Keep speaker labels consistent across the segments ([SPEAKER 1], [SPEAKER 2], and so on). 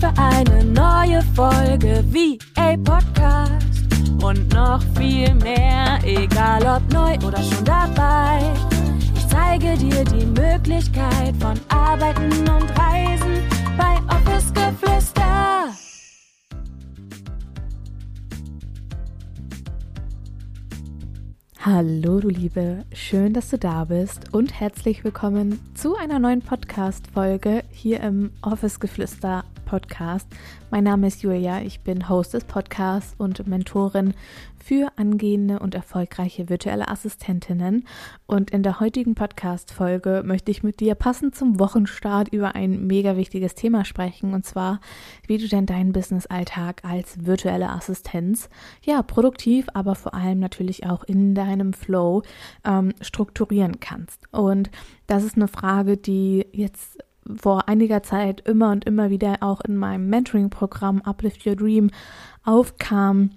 [SPEAKER 1] für eine neue Folge VA Podcast. Und noch viel mehr, egal ob neu oder schon dabei. Ich zeige dir die Möglichkeit von Arbeiten und Reisen bei Office Geflüster.
[SPEAKER 2] Hallo du Liebe, schön, dass du da bist und herzlich willkommen zu einer neuen Podcast-Folge hier im Office Geflüster Podcast. Mein Name ist Julia, ich bin Host des Podcasts und Mentorin für angehende und erfolgreiche virtuelle Assistentinnen. Und in der heutigen Podcast-Folge möchte ich mit dir passend zum Wochenstart über ein mega wichtiges Thema sprechen und zwar, wie du denn deinen Business-Alltag als virtuelle Assistenz, ja, produktiv, aber vor allem natürlich auch in deinem Flow ähm, strukturieren kannst. Und das ist eine Frage, die jetzt vor einiger Zeit immer und immer wieder auch in meinem Mentoring-Programm Uplift Your Dream aufkam,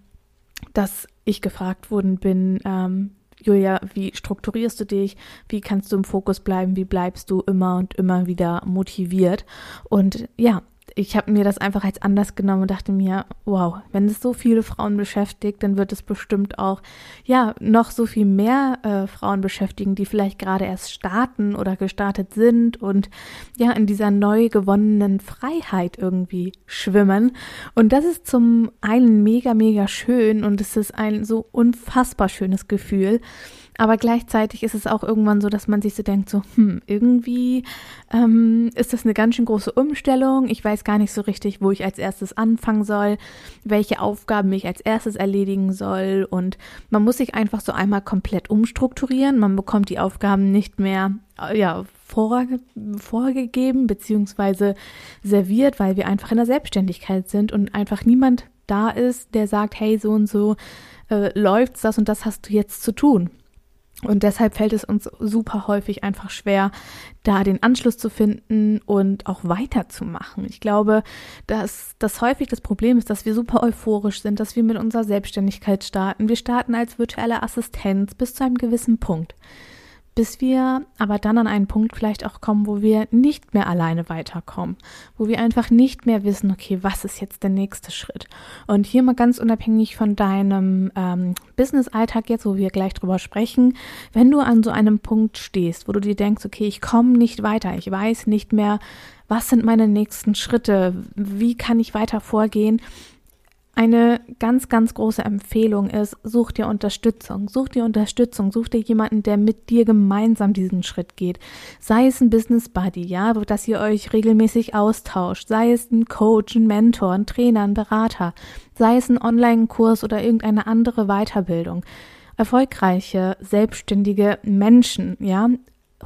[SPEAKER 2] dass ich gefragt worden bin, ähm, Julia, wie strukturierst du dich? Wie kannst du im Fokus bleiben? Wie bleibst du immer und immer wieder motiviert? Und ja, ich habe mir das einfach als anders genommen und dachte mir, wow, wenn es so viele Frauen beschäftigt, dann wird es bestimmt auch, ja, noch so viel mehr äh, Frauen beschäftigen, die vielleicht gerade erst starten oder gestartet sind und ja, in dieser neu gewonnenen Freiheit irgendwie schwimmen. Und das ist zum einen mega, mega schön und es ist ein so unfassbar schönes Gefühl. Aber gleichzeitig ist es auch irgendwann so, dass man sich so denkt, so, hm, irgendwie ähm, ist das eine ganz schön große Umstellung. Ich weiß gar nicht so richtig, wo ich als erstes anfangen soll, welche Aufgaben ich als erstes erledigen soll. Und man muss sich einfach so einmal komplett umstrukturieren. Man bekommt die Aufgaben nicht mehr, äh, ja, vorge vorgegeben beziehungsweise serviert, weil wir einfach in der Selbstständigkeit sind und einfach niemand da ist, der sagt, hey, so und so äh, läuft's, das und das hast du jetzt zu tun. Und deshalb fällt es uns super häufig einfach schwer, da den Anschluss zu finden und auch weiterzumachen. Ich glaube, dass das häufig das Problem ist, dass wir super euphorisch sind, dass wir mit unserer Selbstständigkeit starten. Wir starten als virtuelle Assistenz bis zu einem gewissen Punkt bis wir aber dann an einen Punkt vielleicht auch kommen, wo wir nicht mehr alleine weiterkommen, wo wir einfach nicht mehr wissen, okay, was ist jetzt der nächste Schritt? Und hier mal ganz unabhängig von deinem ähm, Business-Alltag jetzt, wo wir gleich drüber sprechen, wenn du an so einem Punkt stehst, wo du dir denkst, okay, ich komme nicht weiter, ich weiß nicht mehr, was sind meine nächsten Schritte, wie kann ich weiter vorgehen, eine ganz, ganz große Empfehlung ist, such dir Unterstützung, such dir Unterstützung, such dir jemanden, der mit dir gemeinsam diesen Schritt geht. Sei es ein Business Buddy, ja, dass ihr euch regelmäßig austauscht, sei es ein Coach, ein Mentor, ein Trainer, ein Berater, sei es ein Online-Kurs oder irgendeine andere Weiterbildung. Erfolgreiche, selbstständige Menschen, ja,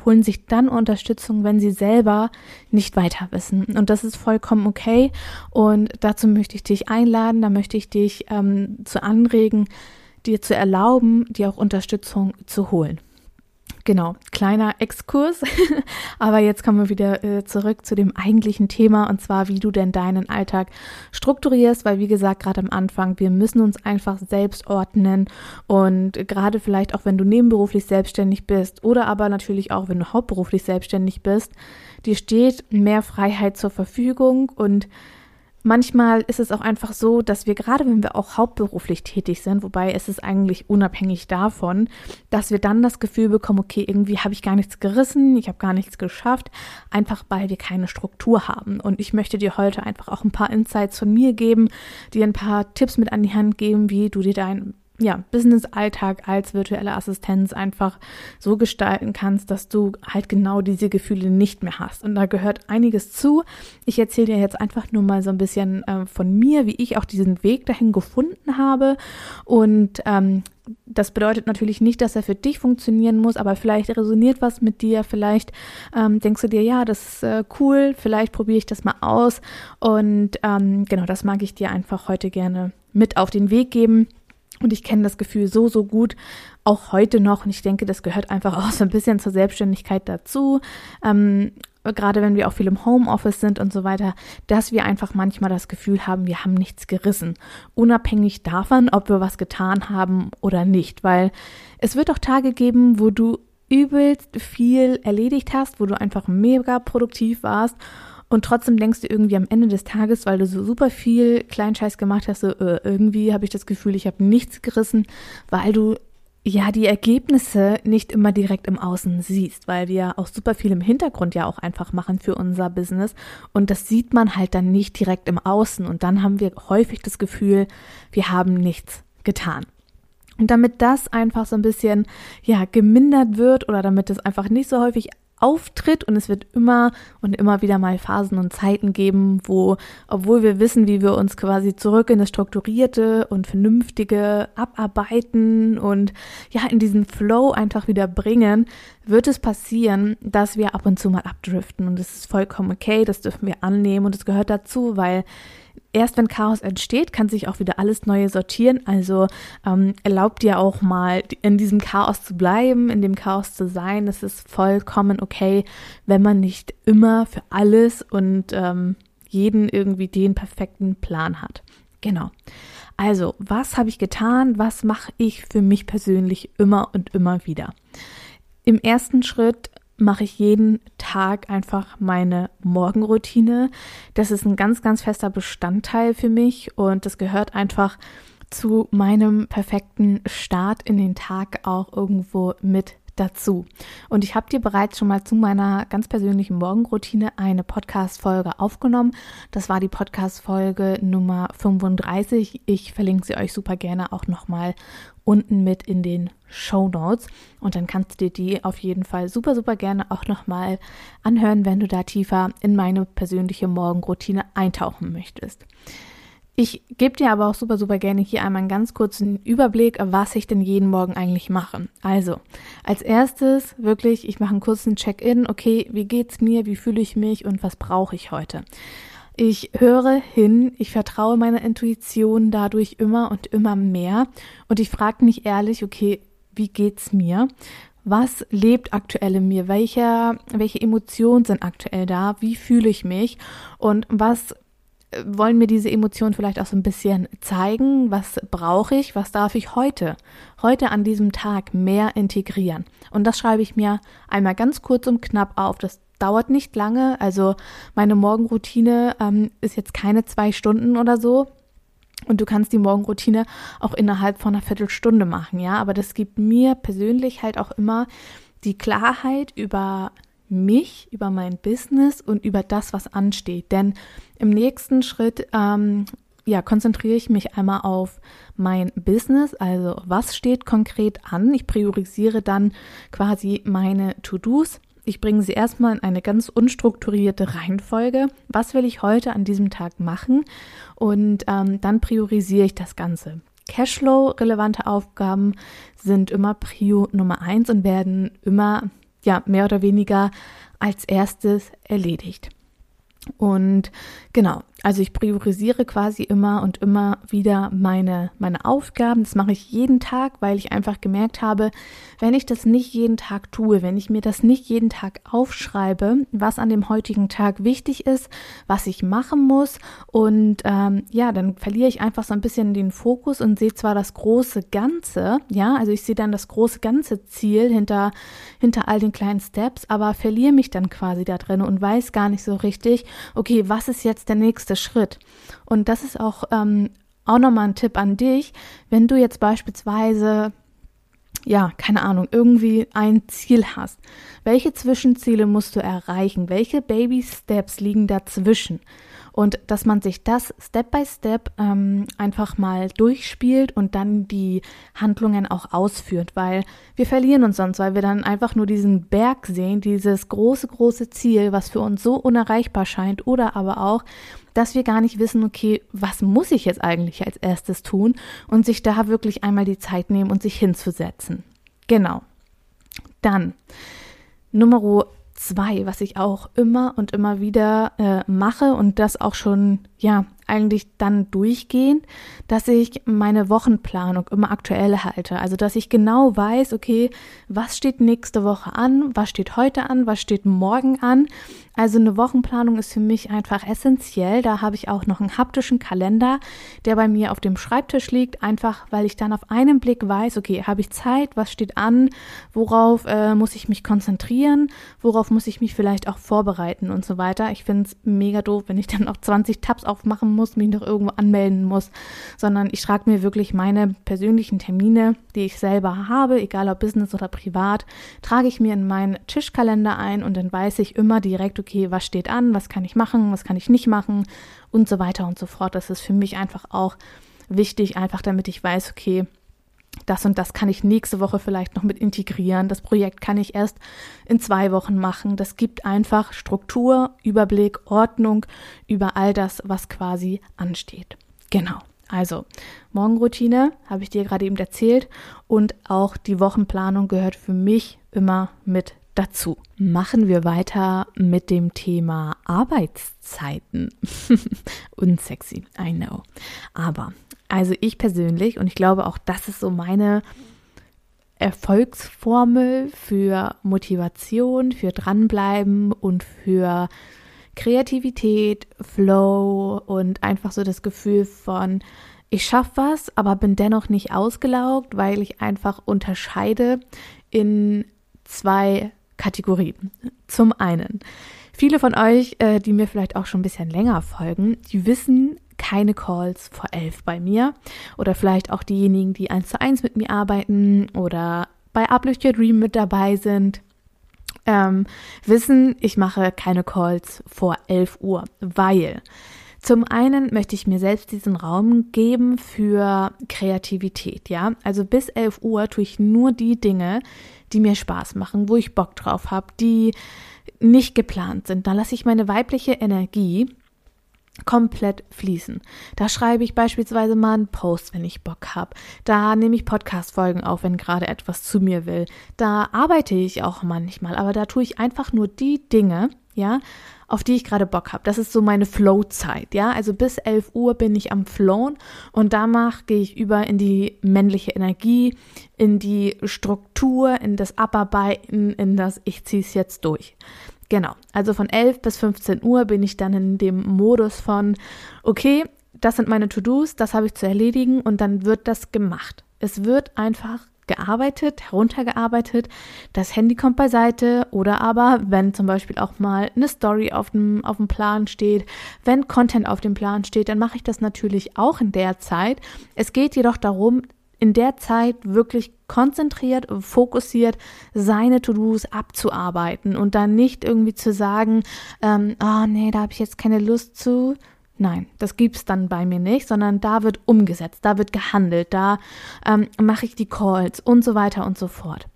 [SPEAKER 2] holen sich dann Unterstützung, wenn sie selber nicht weiter wissen. Und das ist vollkommen okay. Und dazu möchte ich dich einladen, da möchte ich dich ähm, zu anregen, dir zu erlauben, dir auch Unterstützung zu holen. Genau, kleiner Exkurs. Aber jetzt kommen wir wieder äh, zurück zu dem eigentlichen Thema und zwar, wie du denn deinen Alltag strukturierst, weil wie gesagt, gerade am Anfang, wir müssen uns einfach selbst ordnen und gerade vielleicht auch, wenn du nebenberuflich selbstständig bist oder aber natürlich auch, wenn du hauptberuflich selbstständig bist, dir steht mehr Freiheit zur Verfügung und Manchmal ist es auch einfach so, dass wir gerade, wenn wir auch hauptberuflich tätig sind, wobei es ist eigentlich unabhängig davon, dass wir dann das Gefühl bekommen, okay, irgendwie habe ich gar nichts gerissen, ich habe gar nichts geschafft, einfach weil wir keine Struktur haben. Und ich möchte dir heute einfach auch ein paar Insights von mir geben, dir ein paar Tipps mit an die Hand geben, wie du dir dein ja, Business-Alltag als virtuelle Assistenz einfach so gestalten kannst, dass du halt genau diese Gefühle nicht mehr hast. Und da gehört einiges zu. Ich erzähle dir jetzt einfach nur mal so ein bisschen äh, von mir, wie ich auch diesen Weg dahin gefunden habe. Und ähm, das bedeutet natürlich nicht, dass er für dich funktionieren muss, aber vielleicht resoniert was mit dir, vielleicht ähm, denkst du dir, ja, das ist äh, cool, vielleicht probiere ich das mal aus. Und ähm, genau, das mag ich dir einfach heute gerne mit auf den Weg geben. Und ich kenne das Gefühl so, so gut, auch heute noch. Und ich denke, das gehört einfach auch so ein bisschen zur Selbstständigkeit dazu. Ähm, gerade wenn wir auch viel im Homeoffice sind und so weiter, dass wir einfach manchmal das Gefühl haben, wir haben nichts gerissen. Unabhängig davon, ob wir was getan haben oder nicht. Weil es wird auch Tage geben, wo du übelst viel erledigt hast, wo du einfach mega produktiv warst Und trotzdem denkst du irgendwie am Ende des Tages, weil du so super viel Kleinscheiß gemacht hast, so äh, irgendwie habe ich das Gefühl, ich habe nichts gerissen, weil du ja die Ergebnisse nicht immer direkt im Außen siehst, weil wir auch super viel im Hintergrund ja auch einfach machen für unser Business und das sieht man halt dann nicht direkt im Außen und dann haben wir häufig das Gefühl, wir haben nichts getan. Und damit das einfach so ein bisschen, ja, gemindert wird oder damit es einfach nicht so häufig auftritt und es wird immer und immer wieder mal Phasen und Zeiten geben, wo, obwohl wir wissen, wie wir uns quasi zurück in das Strukturierte und Vernünftige abarbeiten und ja, in diesen Flow einfach wieder bringen, wird es passieren, dass wir ab und zu mal abdriften. Und das ist vollkommen okay, das dürfen wir annehmen und es gehört dazu, weil erst wenn Chaos entsteht, kann sich auch wieder alles Neue sortieren. Also ähm, erlaubt dir auch mal in diesem Chaos zu bleiben, in dem Chaos zu sein. Es ist vollkommen okay, wenn man nicht immer für alles und ähm, jeden irgendwie den perfekten Plan hat. Genau. Also, was habe ich getan? Was mache ich für mich persönlich immer und immer wieder? Im ersten Schritt mache ich jeden Tag einfach meine Morgenroutine. Das ist ein ganz, ganz fester Bestandteil für mich und das gehört einfach zu meinem perfekten Start in den Tag auch irgendwo mit dazu. Und ich habe dir bereits schon mal zu meiner ganz persönlichen Morgenroutine eine Podcast-Folge aufgenommen. Das war die Podcast-Folge Nummer 35. Ich verlinke sie euch super gerne auch nochmal unten mit in den Show Notes. Und dann kannst du dir die auf jeden Fall super, super gerne auch nochmal anhören, wenn du da tiefer in meine persönliche Morgenroutine eintauchen möchtest. Ich gebe dir aber auch super, super gerne hier einmal einen ganz kurzen Überblick, was ich denn jeden Morgen eigentlich mache. Also, als erstes wirklich, ich mache einen kurzen Check-in. Okay, wie geht's mir? Wie fühle ich mich? Und was brauche ich heute? Ich höre hin, ich vertraue meiner Intuition dadurch immer und immer mehr. Und ich frage mich ehrlich, okay, wie geht's mir? Was lebt aktuell in mir? Welche, welche Emotionen sind aktuell da? Wie fühle ich mich? Und was wollen mir diese Emotionen vielleicht auch so ein bisschen zeigen, was brauche ich, was darf ich heute, heute an diesem Tag mehr integrieren. Und das schreibe ich mir einmal ganz kurz und knapp auf. Das dauert nicht lange, also meine Morgenroutine ähm, ist jetzt keine zwei Stunden oder so. Und du kannst die Morgenroutine auch innerhalb von einer Viertelstunde machen, ja. Aber das gibt mir persönlich halt auch immer die Klarheit über mich, über mein Business und über das, was ansteht. Denn im nächsten Schritt ähm, ja, konzentriere ich mich einmal auf mein Business, also was steht konkret an. Ich priorisiere dann quasi meine To-Dos. Ich bringe sie erstmal in eine ganz unstrukturierte Reihenfolge. Was will ich heute an diesem Tag machen? Und ähm, dann priorisiere ich das Ganze. Cashflow-relevante Aufgaben sind immer Prio Nummer eins und werden immer ja mehr oder weniger als erstes erledigt. Und genau, also ich priorisiere quasi immer und immer wieder meine, meine Aufgaben. Das mache ich jeden Tag, weil ich einfach gemerkt habe, wenn ich das nicht jeden Tag tue, wenn ich mir das nicht jeden Tag aufschreibe, was an dem heutigen Tag wichtig ist, was ich machen muss und ähm, ja, dann verliere ich einfach so ein bisschen den Fokus und sehe zwar das große Ganze, ja, also ich sehe dann das große ganze Ziel hinter, hinter all den kleinen Steps, aber verliere mich dann quasi da drin und weiß gar nicht so richtig, okay, was ist jetzt der nächste Schritt? Und das ist auch, ähm, auch nochmal ein Tipp an dich, wenn du jetzt beispielsweise ja, keine Ahnung, irgendwie ein Ziel hast. Welche Zwischenziele musst du erreichen? Welche Baby Steps liegen dazwischen? Und dass man sich das Step by Step ähm, einfach mal durchspielt und dann die Handlungen auch ausführt, weil wir verlieren uns sonst, weil wir dann einfach nur diesen Berg sehen, dieses große, große Ziel, was für uns so unerreichbar scheint oder aber auch, dass wir gar nicht wissen, okay, was muss ich jetzt eigentlich als erstes tun und sich da wirklich einmal die Zeit nehmen und sich hinzusetzen. Genau. Dann Nummer zwei, was ich auch immer und immer wieder äh, mache und das auch schon ja eigentlich dann durchgehend, dass ich meine Wochenplanung immer aktuell halte. Also dass ich genau weiß, okay, was steht nächste Woche an, was steht heute an, was steht morgen an. Also eine Wochenplanung ist für mich einfach essentiell. Da habe ich auch noch einen haptischen Kalender, der bei mir auf dem Schreibtisch liegt, einfach weil ich dann auf einen Blick weiß, okay, habe ich Zeit, was steht an, worauf äh, muss ich mich konzentrieren, worauf muss ich mich vielleicht auch vorbereiten und so weiter. Ich finde es mega doof, wenn ich dann noch 20 Tabs aufmachen muss, mich noch irgendwo anmelden muss, sondern ich trage mir wirklich meine persönlichen Termine, die ich selber habe, egal ob Business oder privat, trage ich mir in meinen Tischkalender ein und dann weiß ich immer direkt, okay, was steht an, was kann ich machen, was kann ich nicht machen und so weiter und so fort. Das ist für mich einfach auch wichtig, einfach damit ich weiß, okay, das und das kann ich nächste Woche vielleicht noch mit integrieren. Das Projekt kann ich erst in zwei Wochen machen. Das gibt einfach Struktur, Überblick, Ordnung über all das, was quasi ansteht. Genau. Also, Morgenroutine habe ich dir gerade eben erzählt und auch die Wochenplanung gehört für mich immer mit dazu. Machen wir weiter mit dem Thema Arbeitszeiten. Unsexy, I know. Aber, also ich persönlich, und ich glaube auch, das ist so meine Erfolgsformel für Motivation, für Dranbleiben und für Kreativität, Flow und einfach so das Gefühl von, ich schaffe was, aber bin dennoch nicht ausgelaugt, weil ich einfach unterscheide in zwei Kategorien. Zum einen, viele von euch, äh, die mir vielleicht auch schon ein bisschen länger folgen, die wissen, keine Calls vor elf bei mir. Oder vielleicht auch diejenigen, die eins zu eins mit mir arbeiten oder bei Uplift Your Dream mit dabei sind. Ähm, wissen, ich mache keine Calls vor 11 Uhr, weil zum einen möchte ich mir selbst diesen Raum geben für Kreativität, ja. Also bis 11 Uhr tue ich nur die Dinge, die mir Spaß machen, wo ich Bock drauf habe, die nicht geplant sind. Da lasse ich meine weibliche Energie komplett fließen. Da schreibe ich beispielsweise mal einen Post, wenn ich Bock habe. Da nehme ich Podcast-Folgen auf, wenn gerade etwas zu mir will. Da arbeite ich auch manchmal, aber da tue ich einfach nur die Dinge, ja, auf die ich gerade Bock habe. Das ist so meine Flow-Zeit, ja. Also bis 11 Uhr bin ich am Flown und danach gehe ich über in die männliche Energie, in die Struktur, in das Abarbeiten, in das Ich ziehe es jetzt durch. Genau, also von 11 bis 15 Uhr bin ich dann in dem Modus von, okay, das sind meine To-Dos, das habe ich zu erledigen und dann wird das gemacht. Es wird einfach gearbeitet, heruntergearbeitet, das Handy kommt beiseite oder aber, wenn zum Beispiel auch mal eine Story auf dem, auf dem Plan steht, wenn Content auf dem Plan steht, dann mache ich das natürlich auch in der Zeit. Es geht jedoch darum, in der Zeit wirklich konzentriert, fokussiert seine To-Dos abzuarbeiten und dann nicht irgendwie zu sagen, ähm, oh nee, da habe ich jetzt keine Lust zu. Nein, das gibt's dann bei mir nicht, sondern da wird umgesetzt, da wird gehandelt, da ähm, mache ich die Calls und so weiter und so fort.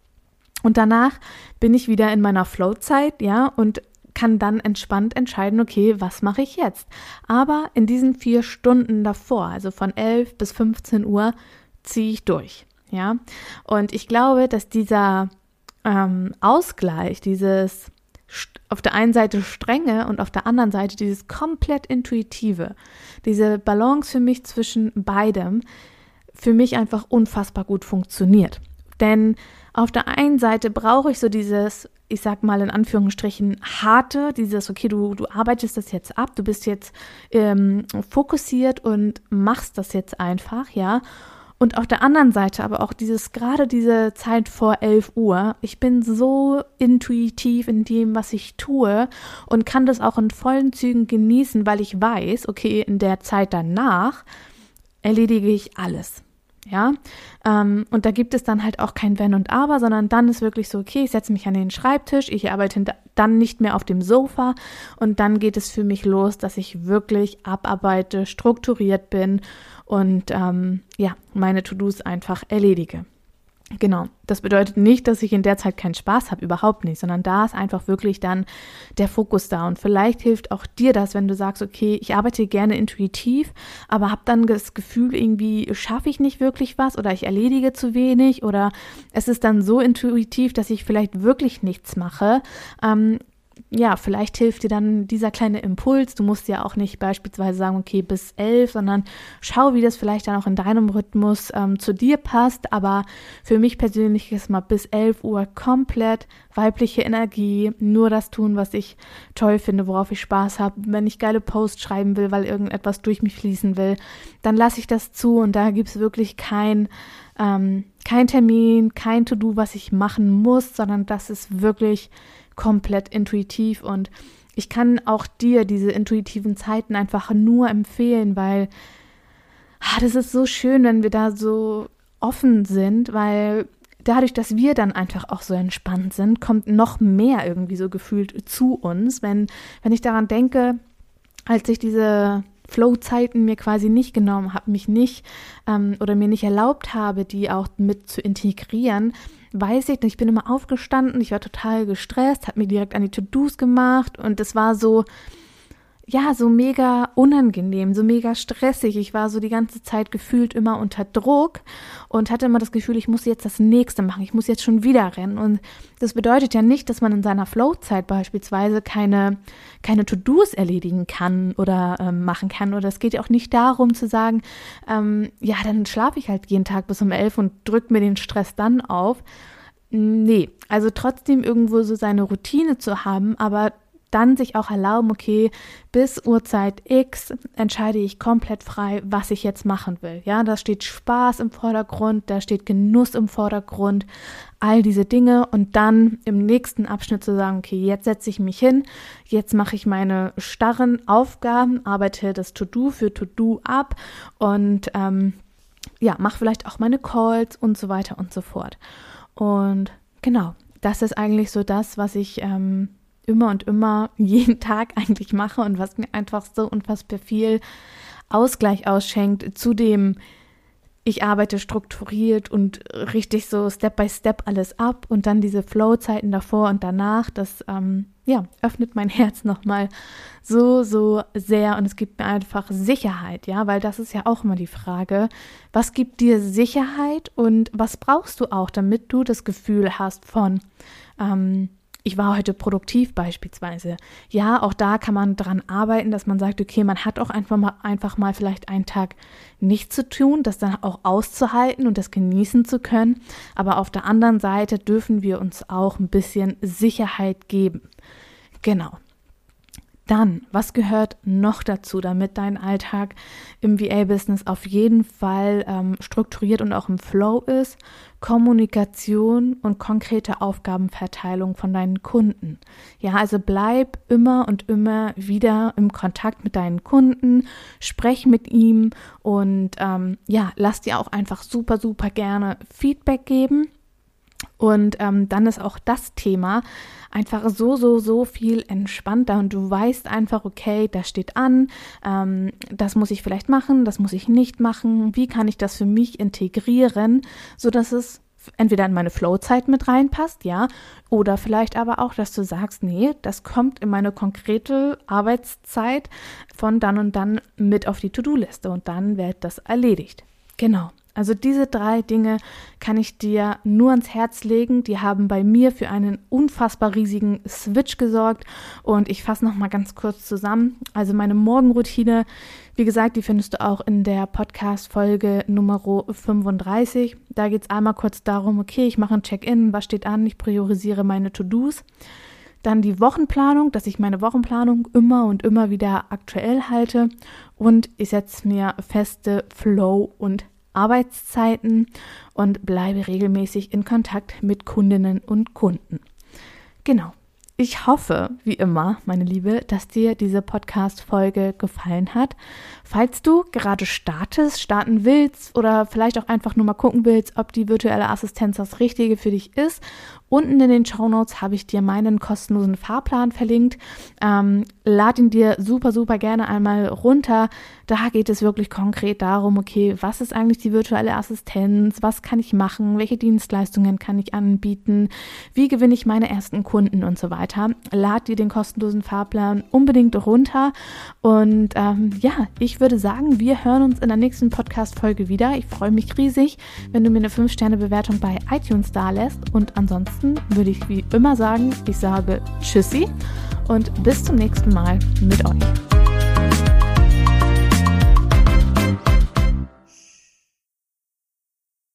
[SPEAKER 2] Und danach bin ich wieder in meiner Flow-Zeit, ja, und kann dann entspannt entscheiden, okay, was mache ich jetzt? Aber in diesen vier Stunden davor, also von 11 bis 15 Uhr, ziehe ich durch. Ja, und ich glaube, dass dieser ähm, Ausgleich, dieses auf der einen Seite strenge und auf der anderen Seite dieses komplett intuitive, diese Balance für mich zwischen beidem, für mich einfach unfassbar gut funktioniert. Denn auf der einen Seite brauche ich so dieses, ich sag mal in Anführungsstrichen, harte, dieses, okay, du, du arbeitest das jetzt ab, du bist jetzt ähm, fokussiert und machst das jetzt einfach, ja. Und auf der anderen Seite aber auch dieses, gerade diese Zeit vor 11 Uhr, ich bin so intuitiv in dem, was ich tue und kann das auch in vollen Zügen genießen, weil ich weiß, okay, in der Zeit danach erledige ich alles. Ja, ähm, und da gibt es dann halt auch kein Wenn und Aber, sondern dann ist wirklich so, okay, ich setze mich an den Schreibtisch, ich arbeite dann nicht mehr auf dem Sofa und dann geht es für mich los, dass ich wirklich abarbeite, strukturiert bin und ähm, ja, meine To-Dos einfach erledige. Genau, das bedeutet nicht, dass ich in der Zeit keinen Spaß habe, überhaupt nicht, sondern da ist einfach wirklich dann der Fokus da. Und vielleicht hilft auch dir das, wenn du sagst, okay, ich arbeite gerne intuitiv, aber habe dann das Gefühl, irgendwie schaffe ich nicht wirklich was oder ich erledige zu wenig oder es ist dann so intuitiv, dass ich vielleicht wirklich nichts mache. Ähm, ja, vielleicht hilft dir dann dieser kleine Impuls. Du musst ja auch nicht beispielsweise sagen, okay, bis elf, sondern schau, wie das vielleicht dann auch in deinem Rhythmus ähm, zu dir passt. Aber für mich persönlich ist mal bis elf Uhr komplett weibliche Energie, nur das tun, was ich toll finde, worauf ich Spaß habe. Wenn ich geile Posts schreiben will, weil irgendetwas durch mich fließen will, dann lasse ich das zu und da gibt es wirklich kein ähm, kein Termin, kein To-Do, was ich machen muss, sondern das ist wirklich komplett intuitiv und ich kann auch dir diese intuitiven Zeiten einfach nur empfehlen, weil ah, das ist so schön, wenn wir da so offen sind, weil dadurch, dass wir dann einfach auch so entspannt sind, kommt noch mehr irgendwie so gefühlt zu uns. Wenn, wenn ich daran denke, als ich diese Flow-Zeiten mir quasi nicht genommen habe, mich nicht ähm, oder mir nicht erlaubt habe, die auch mit zu integrieren, weiß ich, ich bin immer aufgestanden, ich war total gestresst, habe mir direkt an die To-Dos gemacht und es war so, ja, so mega unangenehm, so mega stressig. Ich war so die ganze Zeit gefühlt immer unter Druck und hatte immer das Gefühl, ich muss jetzt das nächste machen, ich muss jetzt schon wieder rennen. Und das bedeutet ja nicht, dass man in seiner Flow-Zeit beispielsweise keine, keine To-Dos erledigen kann oder ähm, machen kann. Oder es geht ja auch nicht darum zu sagen, ähm, ja, dann schlafe ich halt jeden Tag bis um elf und drücke mir den Stress dann auf. Nee, also trotzdem irgendwo so seine Routine zu haben, aber dann sich auch erlauben, okay, bis Uhrzeit X entscheide ich komplett frei, was ich jetzt machen will. Ja, da steht Spaß im Vordergrund, da steht Genuss im Vordergrund, all diese Dinge und dann im nächsten Abschnitt zu sagen, okay, jetzt setze ich mich hin, jetzt mache ich meine starren Aufgaben, arbeite das To-Do für To-Do ab und ähm, ja, mache vielleicht auch meine Calls und so weiter und so fort. Und genau, das ist eigentlich so das, was ich ähm, immer und immer jeden Tag eigentlich mache und was mir einfach so unfassbar viel Ausgleich ausschenkt zu dem, ich arbeite strukturiert und richtig so Step by Step alles ab und dann diese Flow-Zeiten davor und danach, das ähm, ja, öffnet mein Herz nochmal so, so sehr und es gibt mir einfach Sicherheit, ja, weil das ist ja auch immer die Frage, was gibt dir Sicherheit und was brauchst du auch, damit du das Gefühl hast von, ähm, ich war heute produktiv beispielsweise. Ja, auch da kann man dran arbeiten, dass man sagt, okay, man hat auch einfach mal, einfach mal vielleicht einen Tag nichts zu tun, das dann auch auszuhalten und das genießen zu können. Aber auf der anderen Seite dürfen wir uns auch ein bisschen Sicherheit geben. Genau. Dann, was gehört noch dazu, damit dein Alltag im VA-Business auf jeden Fall ähm, strukturiert und auch im Flow ist? Kommunikation und konkrete Aufgabenverteilung von deinen Kunden. Ja, also bleib immer und immer wieder im Kontakt mit deinen Kunden, sprech mit ihm und ähm, ja, lass dir auch einfach super, super gerne Feedback geben. Und ähm, dann ist auch das Thema einfach so, so, so viel entspannter und du weißt einfach, okay, das steht an, ähm, das muss ich vielleicht machen, das muss ich nicht machen, wie kann ich das für mich integrieren, so dass es entweder in meine Flow-Zeit mit reinpasst, ja, oder vielleicht aber auch, dass du sagst, nee, das kommt in meine konkrete Arbeitszeit von dann und dann mit auf die To-Do-Liste und dann wird das erledigt. Genau. Also diese drei Dinge kann ich dir nur ans Herz legen. Die haben bei mir für einen unfassbar riesigen Switch gesorgt. Und ich fasse noch mal ganz kurz zusammen. Also meine Morgenroutine, wie gesagt, die findest du auch in der Podcast-Folge Nummer 35. Da geht es einmal kurz darum, okay, ich mache ein Check-in, was steht an, ich priorisiere meine To-Dos. Dann die Wochenplanung, dass ich meine Wochenplanung immer und immer wieder aktuell halte. Und ich setze mir feste Flow- und Arbeitszeiten und bleibe regelmäßig in Kontakt mit Kundinnen und Kunden. Genau. Ich hoffe, wie immer, meine Liebe, dass dir diese Podcast-Folge gefallen hat. Falls du gerade startest, starten willst oder vielleicht auch einfach nur mal gucken willst, ob die virtuelle Assistenz das Richtige für dich ist Unten in den Show Notes habe ich dir meinen kostenlosen Fahrplan verlinkt. Ähm, lad ihn dir super, super gerne einmal runter. Da geht es wirklich konkret darum, okay, was ist eigentlich die virtuelle Assistenz? Was kann ich machen? Welche Dienstleistungen kann ich anbieten? Wie gewinne ich meine ersten Kunden und so weiter? Lad dir den kostenlosen Fahrplan unbedingt runter. Und ähm, ja, ich würde sagen, wir hören uns in der nächsten Podcast-Folge wieder. Ich freue mich riesig, wenn du mir eine 5-Sterne-Bewertung bei iTunes da lässt. Und ansonsten ansonsten würde ich wie immer sagen, ich sage Tschüssi und bis zum nächsten Mal mit euch.